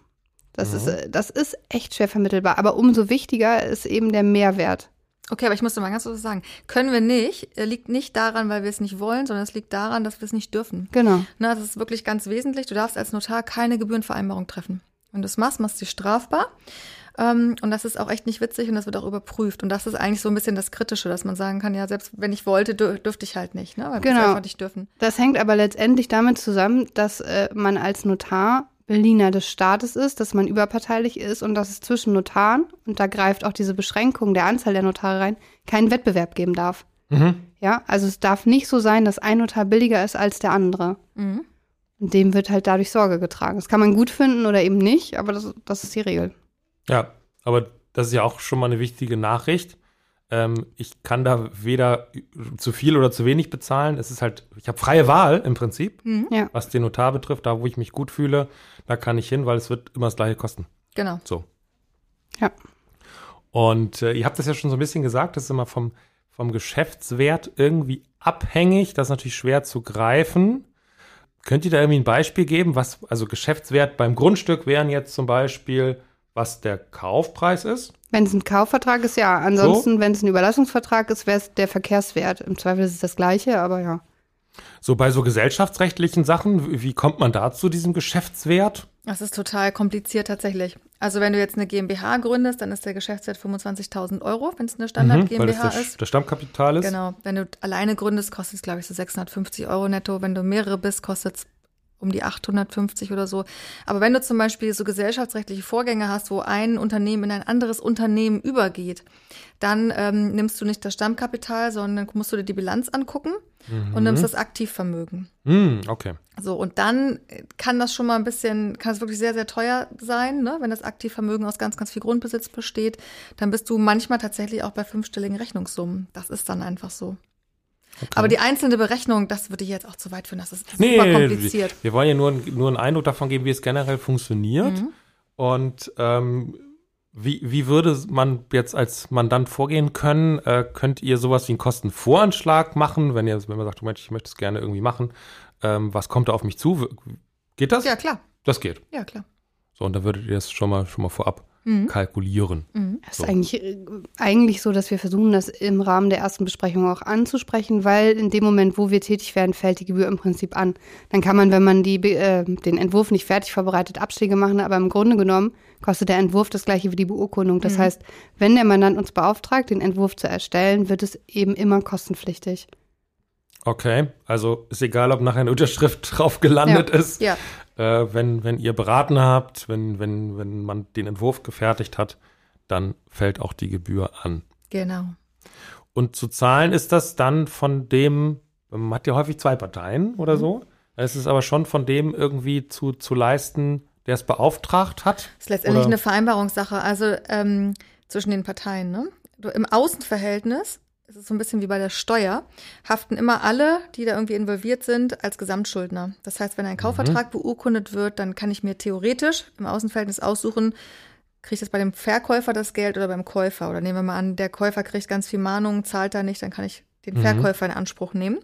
Das, ist, äh, das ist echt schwer vermittelbar. Aber umso wichtiger ist eben der Mehrwert. Okay, aber ich muss mal ganz kurz sagen. Können wir nicht, äh, liegt nicht daran, weil wir es nicht wollen, sondern es liegt daran, dass wir es nicht dürfen. Genau. Na, das ist wirklich ganz wesentlich. Du darfst als Notar keine Gebührenvereinbarung treffen. Wenn du es machst, machst du sie strafbar. Ähm, und das ist auch echt nicht witzig und das wird auch überprüft. Und das ist eigentlich so ein bisschen das Kritische, dass man sagen kann, ja, selbst wenn ich wollte, dür dürfte ich halt nicht, ne? Weil wir Genau. einfach nicht dürfen. Das hängt aber letztendlich damit zusammen, dass äh, man als Notar Berliner des Staates ist, dass man überparteilich ist und dass es zwischen Notaren, und da greift auch diese Beschränkung der Anzahl der Notare rein, keinen Wettbewerb geben darf. Mhm. Ja, also es darf nicht so sein, dass ein Notar billiger ist als der andere. Mhm. Und dem wird halt dadurch Sorge getragen. Das kann man gut finden oder eben nicht, aber das, das ist die Regel. Ja, aber das ist ja auch schon mal eine wichtige Nachricht. Ähm, ich kann da weder zu viel oder zu wenig bezahlen. Es ist halt, ich habe freie Wahl im Prinzip, Ja. was den Notar betrifft. Da, wo ich mich gut fühle, da kann ich hin, weil es wird immer das gleiche kosten. Genau. So. Ja. Und äh, ihr habt das ja schon so ein bisschen gesagt, das ist immer vom, vom Geschäftswert irgendwie abhängig. Das ist natürlich schwer zu greifen. Könnt ihr da irgendwie ein Beispiel geben, was, also Geschäftswert beim Grundstück wären jetzt zum Beispiel, was der Kaufpreis ist? Wenn es ein Kaufvertrag ist, ja. Ansonsten, wenn es ein Überlassungsvertrag ist, wäre es der Verkehrswert. Im Zweifel ist es das Gleiche, aber ja. So bei so gesellschaftsrechtlichen Sachen, wie- kommt man da zu diesem Geschäftswert? Das ist total kompliziert tatsächlich. Also wenn du jetzt eine GmbH gründest, dann ist der Geschäftswert 25.000 Euro, wenn es eine Standard Mhm, weil das GmbH der, ist. das Stammkapital ist. Genau. Wenn du alleine gründest, kostet es, glaube ich, so 650 Euro netto. Wenn du mehrere bist, kostet es um die 850 oder so. Aber wenn du zum Beispiel so gesellschaftsrechtliche Vorgänge hast, wo ein Unternehmen in ein anderes Unternehmen übergeht, dann ähm, nimmst du nicht das Stammkapital, sondern musst du dir die Bilanz angucken und nimmst das Aktivvermögen. Hm, okay. So, und dann kann das schon mal ein bisschen, kann es wirklich sehr, sehr teuer sein, ne? wenn das Aktivvermögen aus ganz, ganz viel Grundbesitz besteht. Dann bist du manchmal tatsächlich auch bei fünfstelligen Rechnungssummen. Das ist dann einfach so. Aber die einzelne Berechnung, das würde ich jetzt auch zu weit führen. Das ist super Nee, kompliziert. Wir, wir wollen ja nur, nur einen Eindruck davon geben, wie es generell funktioniert. Mhm. Und ähm, wie, wie würde man jetzt als Mandant vorgehen können? Äh, könnt ihr sowas wie einen Kostenvoranschlag machen, wenn ihr, wenn man sagt, Mensch, ich möchte es gerne irgendwie machen, ähm, was kommt da auf mich zu? Geht das? Ja, klar. Das geht. Ja, klar. So, und dann würdet ihr das schon mal schon mal vorab Mhm. kalkulieren. Das So. ist eigentlich, äh, eigentlich so, dass wir versuchen, das im Rahmen der ersten Besprechung auch anzusprechen, weil in dem Moment, wo wir tätig werden, fällt die Gebühr im Prinzip an. Dann kann man, wenn man die, äh, den Entwurf nicht fertig vorbereitet, Abschläge machen, aber im Grunde genommen kostet der Entwurf das gleiche wie die Beurkundung. Das heißt, wenn der Mandant uns beauftragt, den Entwurf zu erstellen, wird es eben immer kostenpflichtig. Okay, also ist egal, ob nachher eine Unterschrift [LAUGHS] drauf gelandet ist. Ja. Äh, wenn, wenn ihr beraten habt, wenn, wenn, wenn man den Entwurf gefertigt hat, dann fällt auch die Gebühr an. Genau. Und zu zahlen ist das dann von dem, man hat ja häufig zwei Parteien oder so. Es ist aber schon von dem irgendwie zu, zu leisten, der es beauftragt hat. Das ist letztendlich Oder- eine Vereinbarungssache, also ähm, zwischen den Parteien. Ne? Im Außenverhältnis, es ist so ein bisschen wie bei der Steuer, haften immer alle, die da irgendwie involviert sind, als Gesamtschuldner. Das heißt, wenn ein Kaufvertrag beurkundet wird, dann kann ich mir theoretisch im Außenverhältnis aussuchen, kriege ich das bei dem Verkäufer das Geld oder beim Käufer? Oder nehmen wir mal an, der Käufer kriegt ganz viel Mahnungen, zahlt da nicht, dann kann ich den Verkäufer in Anspruch nehmen.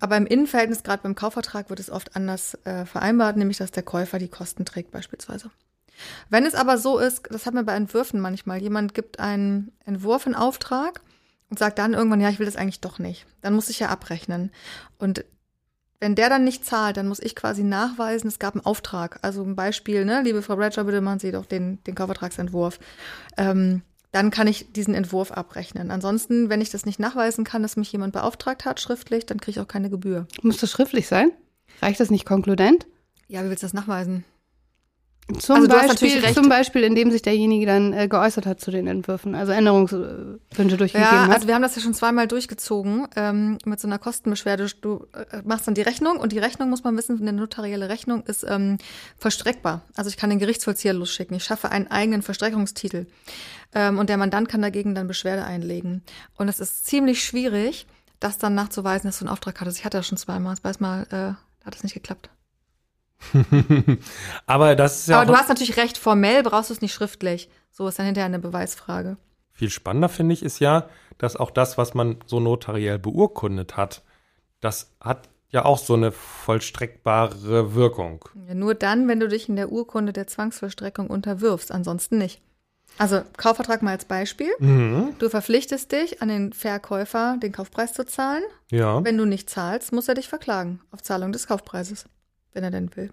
Aber im Innenverhältnis, gerade beim Kaufvertrag, wird es oft anders äh, vereinbart, nämlich dass der Käufer die Kosten trägt beispielsweise. Wenn es aber so ist, das hat man bei Entwürfen manchmal, jemand gibt einen Entwurf in Auftrag und sagt dann irgendwann, ja, ich will das eigentlich doch nicht. Dann muss ich ja abrechnen. Und wenn der dann nicht zahlt, dann muss ich quasi nachweisen, es gab einen Auftrag. Also ein Beispiel, ne, liebe Frau Bradshaw, bitte machen Sie doch den, den Kaufvertragsentwurf. Ähm, dann kann ich diesen Entwurf abrechnen. Ansonsten, wenn ich das nicht nachweisen kann, dass mich jemand beauftragt hat, schriftlich, dann kriege ich auch keine Gebühr. Muss das schriftlich sein? Reicht das nicht konkludent? Ja, wie willst du das nachweisen? Zum, Also Beispiel, zum Beispiel, indem sich derjenige dann äh, geäußert hat zu den Entwürfen, also Änderungswünsche durchgegeben Ja, hat. also wir haben das ja schon zweimal durchgezogen ähm, mit so einer Kostenbeschwerde. Du äh, machst dann die Rechnung und die Rechnung, muss man wissen, eine notarielle Rechnung ist ähm, vollstreckbar. Also ich kann den Gerichtsvollzieher losschicken. Ich schaffe einen eigenen Verstreckungstitel. Ähm, und der Mandant kann dagegen dann Beschwerde einlegen. Und es ist ziemlich schwierig, das dann nachzuweisen, dass du einen Auftrag hattest. Ich hatte das schon zweimal. Das weiß mal, äh, hat es nicht geklappt. [LAUGHS] Aber das ist ja Aber du hast natürlich recht, formell brauchst du es nicht schriftlich. So ist dann hinterher eine Beweisfrage. viel spannender, finde ich, ist ja, dass auch das, was man so notariell beurkundet hat, das hat ja auch so eine vollstreckbare Wirkung. Ja, nur dann, wenn du dich in der Urkunde der Zwangsvollstreckung unterwirfst, ansonsten nicht. Also Kaufvertrag mal als Beispiel. Mhm. Du verpflichtest dich, an den Verkäufer den Kaufpreis zu zahlen. Ja. Wenn du nicht zahlst, muss er dich verklagen auf Zahlung des Kaufpreises, wenn er denn will.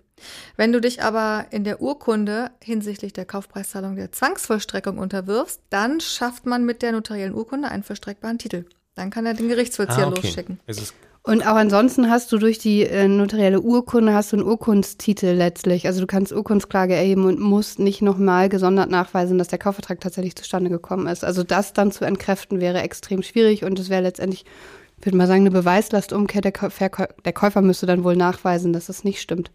Wenn du dich aber in der Urkunde hinsichtlich der Kaufpreiszahlung der Zwangsvollstreckung unterwirfst, dann schafft man mit der notariellen Urkunde einen vollstreckbaren Titel. Dann kann er den Gerichtsvollzieher Ah, okay. losschicken. Und auch ansonsten hast du durch die äh, notarielle Urkunde hast du einen Urkundstitel letztlich. Also du kannst Urkundsklage erheben und musst nicht nochmal gesondert nachweisen, dass der Kaufvertrag tatsächlich zustande gekommen ist. Also das dann zu entkräften wäre extrem schwierig und es wäre letztendlich, ich würde mal sagen, eine Beweislastumkehr. Der, Käu- Verkäu- der Käufer müsste dann wohl nachweisen, dass das nicht stimmt.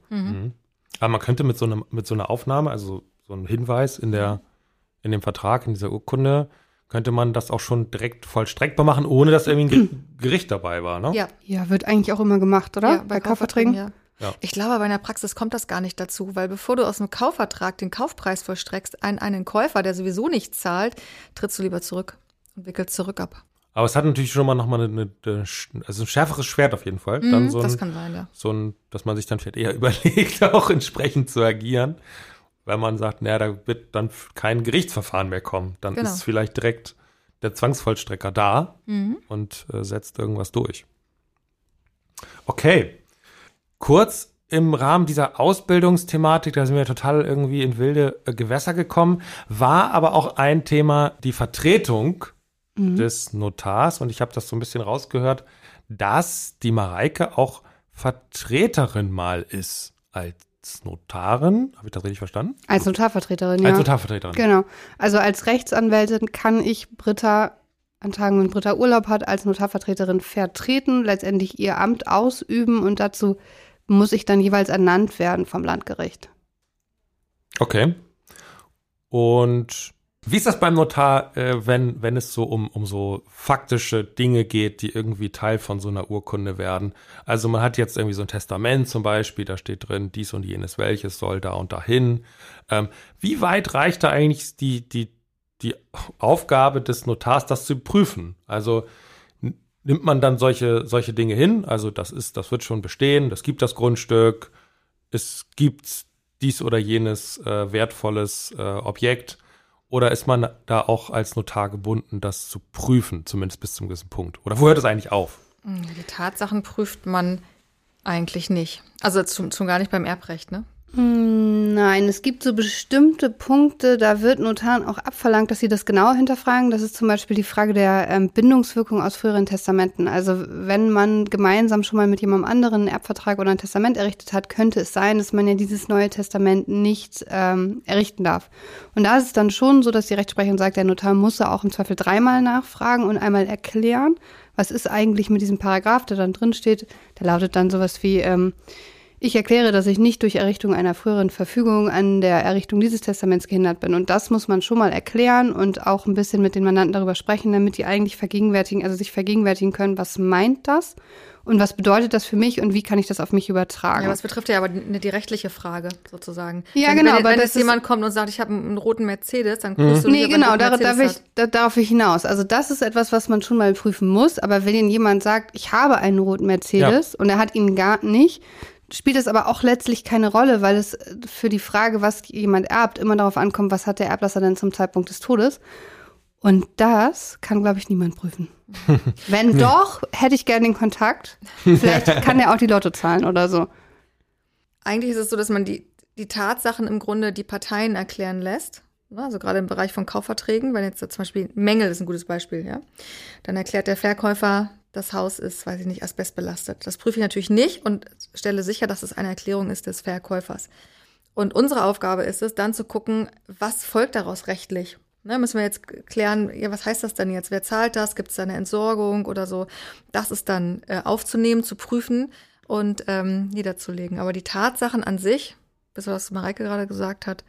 aber man könnte mit so, einem, mit so einer Aufnahme, also so einem Hinweis in, der, in dem Vertrag, in dieser Urkunde, könnte man das auch schon direkt vollstreckbar machen, ohne dass irgendwie ein Ge- [CLEARS THROAT] Gericht dabei war, ne? Ja, Ja, wird eigentlich auch immer gemacht, oder? Ja, bei, Kaufverträgen, ja. Ja. Ich glaube, aber in der Praxis kommt das gar nicht dazu, weil bevor du aus einem Kaufvertrag den Kaufpreis vollstreckst an einen Käufer, der sowieso nicht zahlt, trittst du lieber zurück und wickelst zurück ab. Aber es hat natürlich schon mal nochmal eine, eine, also ein schärferes Schwert auf jeden Fall. Mhm, so das ein, kann sein, ja. so ein, dass man sich dann vielleicht eher [LAUGHS] überlegt, auch entsprechend zu agieren. Weil man sagt, naja, da wird dann kein Gerichtsverfahren mehr kommen. Dann Genau. ist vielleicht direkt der Zwangsvollstrecker da Mhm. und äh, setzt irgendwas durch. Okay. Kurz im Rahmen dieser Ausbildungsthematik, da sind wir total irgendwie in wilde äh, Gewässer gekommen, war aber auch ein Thema die Vertretung des Notars und ich habe das so ein bisschen rausgehört, dass die Mareike auch Vertreterin mal ist als Notarin. Habe ich das richtig verstanden? Als Notarvertreterin, ja. Als Notarvertreterin. Genau. Also als Rechtsanwältin kann ich Britta an Tagen, wenn Britta Urlaub hat, als Notarvertreterin vertreten, letztendlich ihr Amt ausüben und dazu muss ich dann jeweils ernannt werden vom Landgericht. Okay. Und wie ist das beim Notar, äh, wenn, wenn es so um, um so faktische Dinge geht, die irgendwie Teil von so einer Urkunde werden? Also man hat jetzt irgendwie so ein Testament zum Beispiel, da steht drin, dies und jenes welches soll da und dahin. Ähm, wie weit reicht da eigentlich die, die, die Aufgabe des Notars, das zu prüfen? Also nimmt man dann solche, solche Dinge hin? Also das ist, das wird schon bestehen, das gibt das Grundstück, es gibt dies oder jenes äh, wertvolles äh, Objekt? Oder ist man da auch als Notar gebunden, das zu prüfen, zumindest bis zum gewissen Punkt? Oder wo hört es eigentlich auf? Die Tatsachen prüft man eigentlich nicht. Also zum, zum gar nicht beim Erbrecht, ne? Hm, Nein, es gibt so bestimmte Punkte, da wird Notaren auch abverlangt, dass sie das genauer hinterfragen. Das ist zum Beispiel die Frage der ähm, Bindungswirkung aus früheren Testamenten. Also wenn man gemeinsam schon mal mit jemandem anderen einen Erbvertrag oder ein Testament errichtet hat, könnte es sein, dass man ja dieses neue Testament nicht ähm, errichten darf. Und da ist es dann schon so, dass die Rechtsprechung sagt, der Notar muss ja auch im Zweifel dreimal nachfragen und einmal erklären, was ist eigentlich mit diesem Paragraph, der dann drin steht. Der lautet dann sowas wie, ähm, ich erkläre, dass ich nicht durch Errichtung einer früheren Verfügung an der Errichtung dieses Testaments gehindert bin. Und das muss man schon mal erklären und auch ein bisschen mit den Mandanten darüber sprechen, damit die eigentlich vergegenwärtigen, also sich vergegenwärtigen können, was meint das und was bedeutet das für mich und wie kann ich das auf mich übertragen. Ja, aber es betrifft ja aber die, die rechtliche Frage sozusagen. Ja, wenn, genau, Wenn, aber wenn das jetzt jemand kommt und sagt, ich habe einen, roten Mercedes, dann prüfst du nicht, Nee, ob er einen genau, darauf, darf Mercedes ich, da, darauf ich hinaus. Also das ist etwas, was man schon mal prüfen muss. Aber wenn Ihnen jemand sagt, ich habe einen roten Mercedes und er hat ihn gar nicht, spielt es aber auch letztlich keine Rolle, weil es für die Frage, was jemand erbt, immer darauf ankommt, was hat der Erblasser denn zum Zeitpunkt des Todes. Und das kann, glaube ich, niemand prüfen. [LAUGHS] Wenn doch, hätte ich gerne den Kontakt. Vielleicht [LAUGHS] kann er auch die Lotto zahlen oder so. Eigentlich ist es so, dass man die, die Tatsachen im Grunde die Parteien erklären lässt. Ne, Also gerade im Bereich von Kaufverträgen, wenn jetzt zum Beispiel Mängel ist ein gutes Beispiel, ja. Dann erklärt der Verkäufer, das Haus ist, weiß ich nicht, asbestbelastet. Das prüfe ich natürlich nicht und stelle sicher, dass es eine Erklärung ist des Verkäufers. Und unsere Aufgabe ist es, dann zu gucken, was folgt daraus rechtlich. Ne, müssen wir jetzt klären, ja, was heißt das denn jetzt? Wer zahlt das? Gibt es da eine Entsorgung oder so? Das ist dann äh, aufzunehmen, zu prüfen und ähm, niederzulegen. Aber die Tatsachen an sich, bis was Mareike gerade gesagt hat,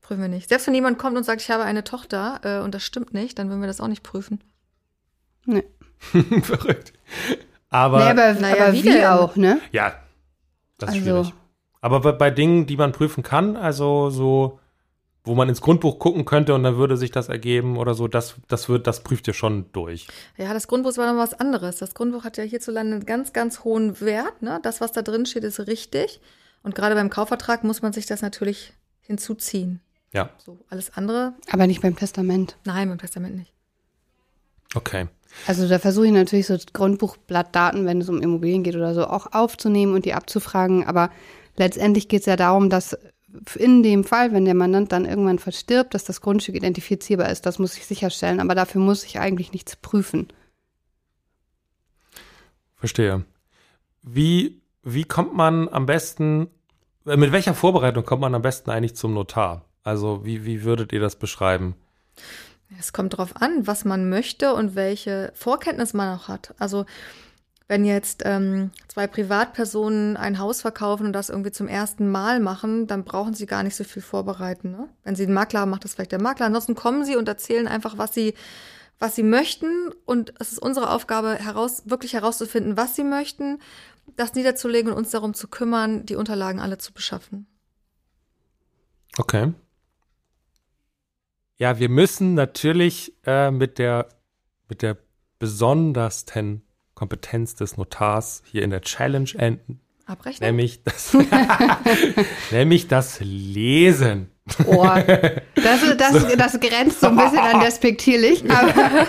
prüfen wir nicht. Selbst wenn jemand kommt und sagt, ich habe eine Tochter äh, und das stimmt nicht, dann würden wir das auch nicht prüfen. Nee. [LAUGHS] Verrückt. Aber, nee, aber, naja, aber wie wie, denn? auch, ne? ja, das ist Also- schwierig. Aber bei, bei Dingen, die man prüfen kann, also so, wo man ins Grundbuch gucken könnte und dann würde sich das ergeben oder so, das, das wird, das prüft ihr schon durch. Ja, das Grundbuch war noch was anderes. Das Grundbuch hat ja hierzulande einen ganz, ganz hohen Wert. Ne? Das, was da drin steht, ist richtig. Und gerade beim Kaufvertrag muss man sich das natürlich hinzuziehen. Ja, So, alles andere, Aber nicht beim Testament. nein, beim Testament nicht. okay. Also da versuche ich natürlich so Grundbuchblattdaten, wenn es um Immobilien geht oder so, auch aufzunehmen und die abzufragen. Aber letztendlich geht es ja darum, dass in dem Fall, wenn der Mandant dann irgendwann verstirbt, dass das Grundstück identifizierbar ist. Das muss ich sicherstellen. Aber dafür muss ich eigentlich nichts prüfen. Verstehe. Wie, wie kommt man am besten, äh, mit welcher Vorbereitung kommt man am besten eigentlich zum Notar? Also, wie, wie würdet ihr das beschreiben? Es kommt drauf an, was man möchte und welche Vorkenntnis man auch hat. Also wenn jetzt ähm, zwei Privatpersonen ein Haus verkaufen und das irgendwie zum ersten Mal machen, dann brauchen sie gar nicht so viel vorbereiten. Ne? Wenn sie einen Makler haben, macht das vielleicht der Makler. Ansonsten kommen sie und erzählen einfach, was sie, was sie möchten. Und es ist unsere Aufgabe, heraus, wirklich herauszufinden, was sie möchten, das niederzulegen und uns darum zu kümmern, die Unterlagen alle zu beschaffen. Okay. Ja, wir müssen natürlich äh, mit der mit der besondersten Kompetenz des Notars hier in der Challenge enden, Abrechnen? nämlich das, [LAUGHS] nämlich das Lesen. Oh, das, das, das grenzt so ein bisschen an despektierlich. [LAUGHS] Aber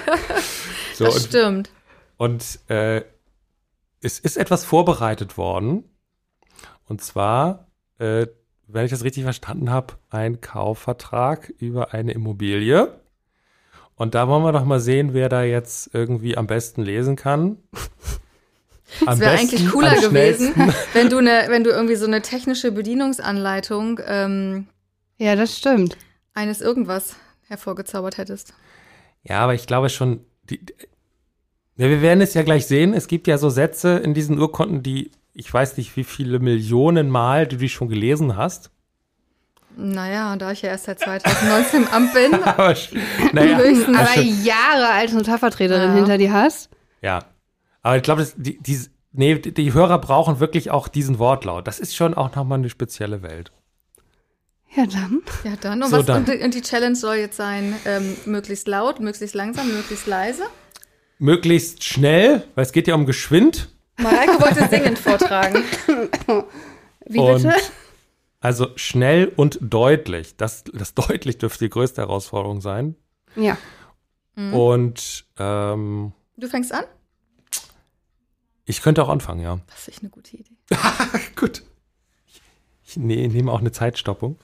So, das und stimmt. Und äh, es ist etwas vorbereitet worden. Und zwar, äh, wenn ich das richtig verstanden habe, ein Kaufvertrag über eine Immobilie. Und da wollen wir doch mal sehen, wer da jetzt irgendwie am besten lesen kann. [LAUGHS] Es wäre eigentlich cooler gewesen, [LAUGHS] wenn du, ne, wenn du irgendwie so eine technische Bedienungsanleitung ähm, ja, das stimmt. eines irgendwas hervorgezaubert hättest. Ja, aber ich glaube schon, die, die- ja, wir werden es ja gleich sehen. Es gibt ja so Sätze in diesen Urkunden, die, ich weiß nicht, wie viele Millionen Mal du die schon gelesen hast. Naja, da ich ja erst seit 2019 im Amt bin, [LAUGHS] Aber, naja, höchstens. Aber Jahre als Notarvertreterin Ja. hinter dir hast. ja. Aber ich glaube, die, die, nee, die, Hörer brauchen wirklich auch diesen Wortlaut. Das ist schon auch nochmal eine spezielle Welt. Ja, dann. Ja, dann. Und, So, was, dann. Und die Challenge soll jetzt sein, ähm, möglichst laut, möglichst langsam, möglichst leise. Möglichst schnell, weil es geht ja um Geschwind. Mareike wollte singend vortragen. Wie Und bitte? also schnell und deutlich. Das, das deutlich dürfte die größte Herausforderung sein. Ja. Mhm. Und ähm, Du fängst an? ich könnte auch anfangen, ja. Das ist eine gute Idee. [LAUGHS] Gut. Ich, ich ne, nehme auch eine Zeitstoppung.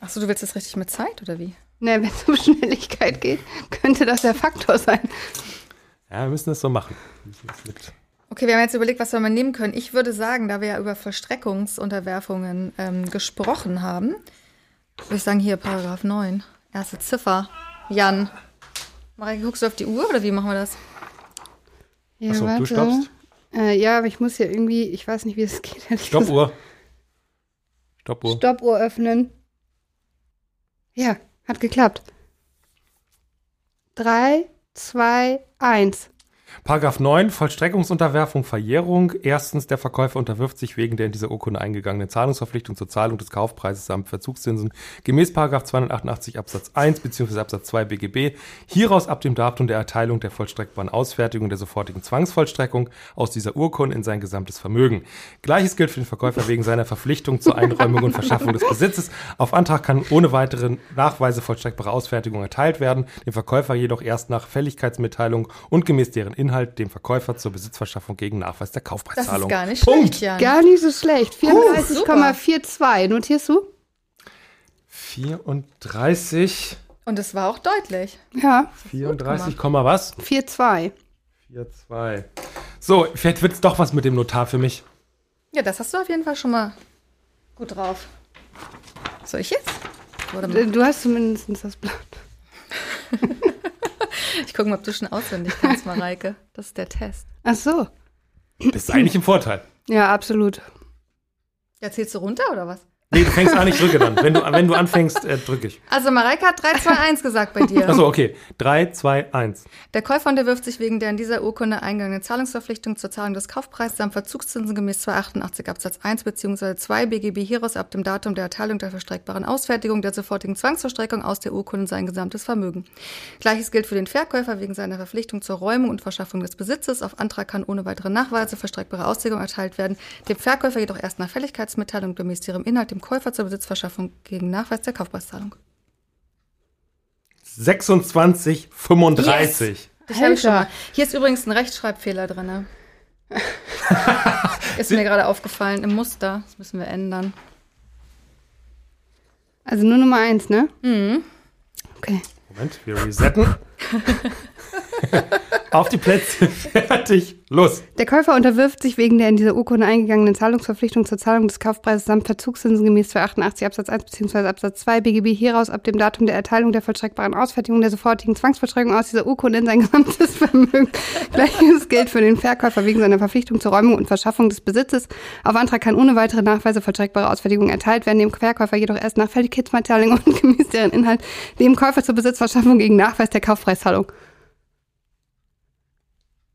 Achso, du willst das richtig mit Zeit, oder wie? Ne, wenn es um Schnelligkeit geht, könnte das der Faktor sein. Ja, wir müssen das so machen. Das mit- Okay, wir haben jetzt überlegt, was wir mal nehmen können. Ich würde sagen, da wir ja über Vollstreckungsunterwerfungen ähm, gesprochen haben, würde ich sagen, hier Paragraph 9, erste Ziffer. Jan. Mareike, guckst du auf die Uhr oder wie machen wir das? Ja, Achso, du warte. stoppst. Äh, ja, aber ich muss hier irgendwie, ich weiß nicht, wie es geht. Stoppuhr. Stoppuhr. Stoppuhr öffnen. Ja, hat geklappt. Drei, zwei, eins. Paragraph 9, Vollstreckungsunterwerfung, Verjährung. Erstens, der Verkäufer unterwirft sich wegen der in dieser Urkunde eingegangenen Zahlungsverpflichtung zur Zahlung des Kaufpreises samt Verzugszinsen gemäß Paragraph 288 Absatz 1 bzw. Absatz 2 BGB hieraus ab dem Datum der Erteilung der vollstreckbaren Ausfertigung der sofortigen Zwangsvollstreckung aus dieser Urkunde in sein gesamtes Vermögen. Gleiches gilt für den Verkäufer wegen seiner Verpflichtung zur Einräumung und Verschaffung des Besitzes. Auf Antrag kann ohne weitere Nachweise vollstreckbare Ausfertigung erteilt werden, dem Verkäufer jedoch erst nach Fälligkeitsmitteilung und gemäß deren Inhalt dem Verkäufer zur Besitzverschaffung gegen Nachweis der Das Kaufpreiszahlung. ist gar nicht Punkt. schlecht, Jan. Gar nicht so schlecht. super. 34,42. Notierst du? 34, Und es war auch deutlich. Ja, 34, Komma was? 4,2. 4, 2. So, vielleicht wird es doch was mit dem Notar für mich. Ja, das hast du auf jeden Fall schon mal gut drauf. Soll ich jetzt? Du hast zumindest das Blatt. [LAUGHS] [LAUGHS] Ich gucke mal, ob du schon auswendig kannst, Mareike. Das ist der Test. Ach so. Das ist eigentlich im Vorteil. Ja, absolut. Ja, zählst du runter oder was? Nee, du fängst an, ich drücke dann. Wenn du, wenn du anfängst, äh, drücke ich. Also Mareike hat 3, 2, 1 gesagt bei dir. Achso, okay. 3, 2, 1. Der Käufer unterwirft sich wegen der in dieser Urkunde eingegangenen Zahlungsverpflichtung zur Zahlung des Kaufpreises samt Verzugszinsen gemäß 288 Absatz 1 bzw. 2 BGB hieraus ab dem Datum der Erteilung der verstreckbaren Ausfertigung der sofortigen Zwangsverstreckung aus der Urkunde sein gesamtes Vermögen. Gleiches gilt für den Verkäufer wegen seiner Verpflichtung zur Räumung und Verschaffung des Besitzes. Auf Antrag kann ohne weitere Nachweise verstreckbare Auslegung erteilt werden. Dem Verkäufer jedoch erst nach Fälligkeitsmitteilung gemäß ihrem Inhalt dem Käufer zur Besitzverschaffung gegen Nachweis der Kaufpreiszahlung. 26, 35. Ich habe schon mal. Hier ist übrigens ein Rechtschreibfehler drin. ne? [LAUGHS] ist mir gerade aufgefallen im Muster. Das müssen wir ändern. Also nur Nummer eins, ne? Mhm. Okay. Moment, wir resetten. [LAUGHS] [LAUGHS] Auf die Plätze, fertig, los. Der Käufer unterwirft sich wegen der in dieser Urkunde eingegangenen Zahlungsverpflichtung zur Zahlung des Kaufpreises samt Verzugszinsen gemäß 288 Absatz 1 bzw. Absatz 2 BGB hieraus ab dem Datum der Erteilung der vollstreckbaren Ausfertigung der sofortigen Zwangsvollstreckung aus dieser Urkunde in sein [LAUGHS] gesamtes Vermögen. Gleiches gilt für den Verkäufer wegen seiner Verpflichtung zur Räumung und Verschaffung des Besitzes. Auf Antrag kann ohne weitere Nachweise vollstreckbare Ausfertigung erteilt werden, dem Verkäufer jedoch erst nach Fälligkeitsmitteilung und [LAUGHS] gemäß deren Inhalt dem Käufer zur Besitzverschaffung gegen Nachweis der Kaufpreiszahlung.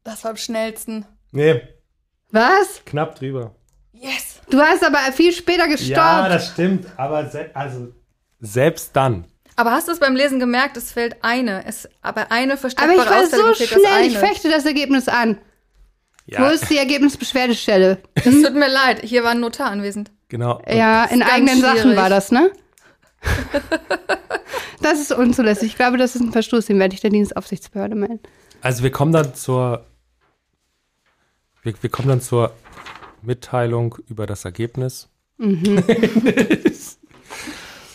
Das war am schnellsten. Nee, Was? knapp drüber. Yes. Du hast aber viel später gestoppt. Ja, das stimmt, aber se also selbst dann. Aber hast du es beim Lesen gemerkt? Es fällt eine. Es, aber eine aber ich war so schnell, ich fechte das Ergebnis an. Ja, Wo ist die Ergebnisbeschwerdestelle? Es tut mir leid. Hier war ein Notar anwesend. genau. Ja, in eigenen Sachen schwierig. war das, ne? [LAUGHS] Das ist unzulässig. Ich glaube, das ist ein Verstoß, den werde ich der Dienstaufsichtsbehörde melden. Also wir kommen dann zur wir, wir kommen dann zur Mitteilung über das Ergebnis. Mhm. [LAUGHS]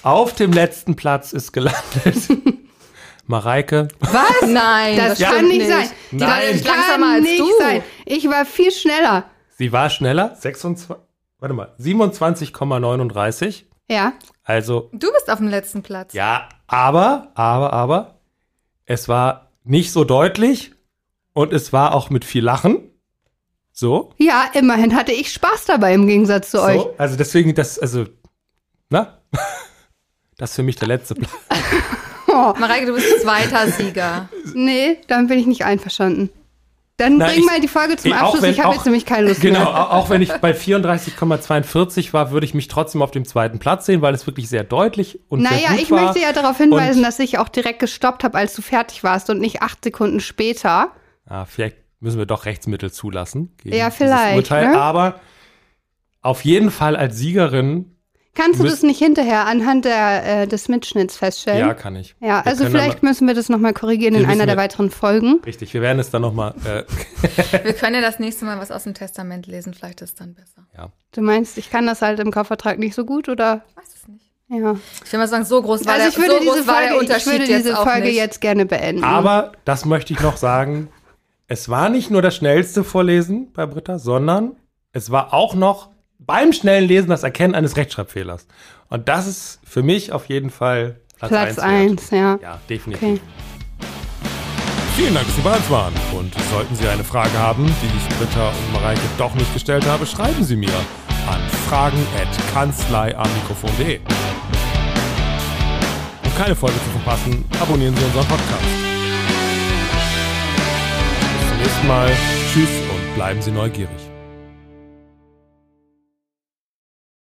Auf dem letzten Platz ist gelandet [LAUGHS] Mareike. Was? Nein, Das, das, kann nicht sein. Die Nein. war Ich langsamer kann als nicht du. sein. Ich war viel schneller. Sie war schneller, 26, warte mal, 27,39. Ja. Also Du bist auf dem letzten Platz. ja, aber, aber, aber, es war nicht so deutlich und es war auch mit viel Lachen. So, Ja, immerhin hatte ich Spaß dabei im Gegensatz zu euch. so. Also deswegen, das, also, na, [LAUGHS] das ist für mich der letzte Platz. Oh, Mareike, du bist zweiter Sieger. nee, damit bin ich nicht einverstanden. Dann Na, bring ich- mal die Folge zum auch Abschluss. wenn- ich habe jetzt nämlich keine Lust Genau, mehr. au- auch wenn ich bei 34,42 war, würde ich mich trotzdem auf dem zweiten Platz sehen, weil es wirklich sehr deutlich und sehr Naja, gut ich war. möchte ja darauf hinweisen, Und- dass ich auch direkt gestoppt habe, als du fertig warst und nicht acht Sekunden später. Ah, vielleicht müssen wir doch Rechtsmittel zulassen. Gegen Ja, dieses vielleicht, Urteil. ne? Aber auf jeden Fall als Siegerin, Kannst du das nicht hinterher anhand der, äh, des Mitschnitts feststellen? ja, kann ich. Ja, Wir also vielleicht dann müssen wir das nochmal korrigieren in einer der weiteren Folgen. mal, richtig, wir werden es dann nochmal, äh, [LAUGHS] Wir können ja das nächste Mal was aus dem Testament lesen. Vielleicht ist es dann besser. ja. Du meinst, ich kann das halt im Kaufvertrag nicht so gut oder? Ich weiß es nicht. Ja. Ich will mal sagen, so groß war Also ich der, würde so groß diese war der Folge, ich Unterschied würde jetzt diese auch Folge nicht. jetzt gerne beenden. Aber das möchte ich noch sagen. Es war nicht nur das schnellste Vorlesen bei Britta, sondern es war auch noch beim schnellen Lesen das Erkennen eines Rechtschreibfehlers. Und das ist für mich auf jeden Fall Platz, Platz eins wert. 1, ja. Ja, definitiv. Okay. Vielen Dank, dass Sie bei uns waren. Und sollten Sie eine Frage haben, die ich Britta und Mareike doch nicht gestellt habe, schreiben Sie mir an fragen.kanzleiamikrofon.de. Um keine Folge zu verpassen, abonnieren Sie unseren Podcast. Nächsten Mal. Tschüss und bleiben Sie neugierig.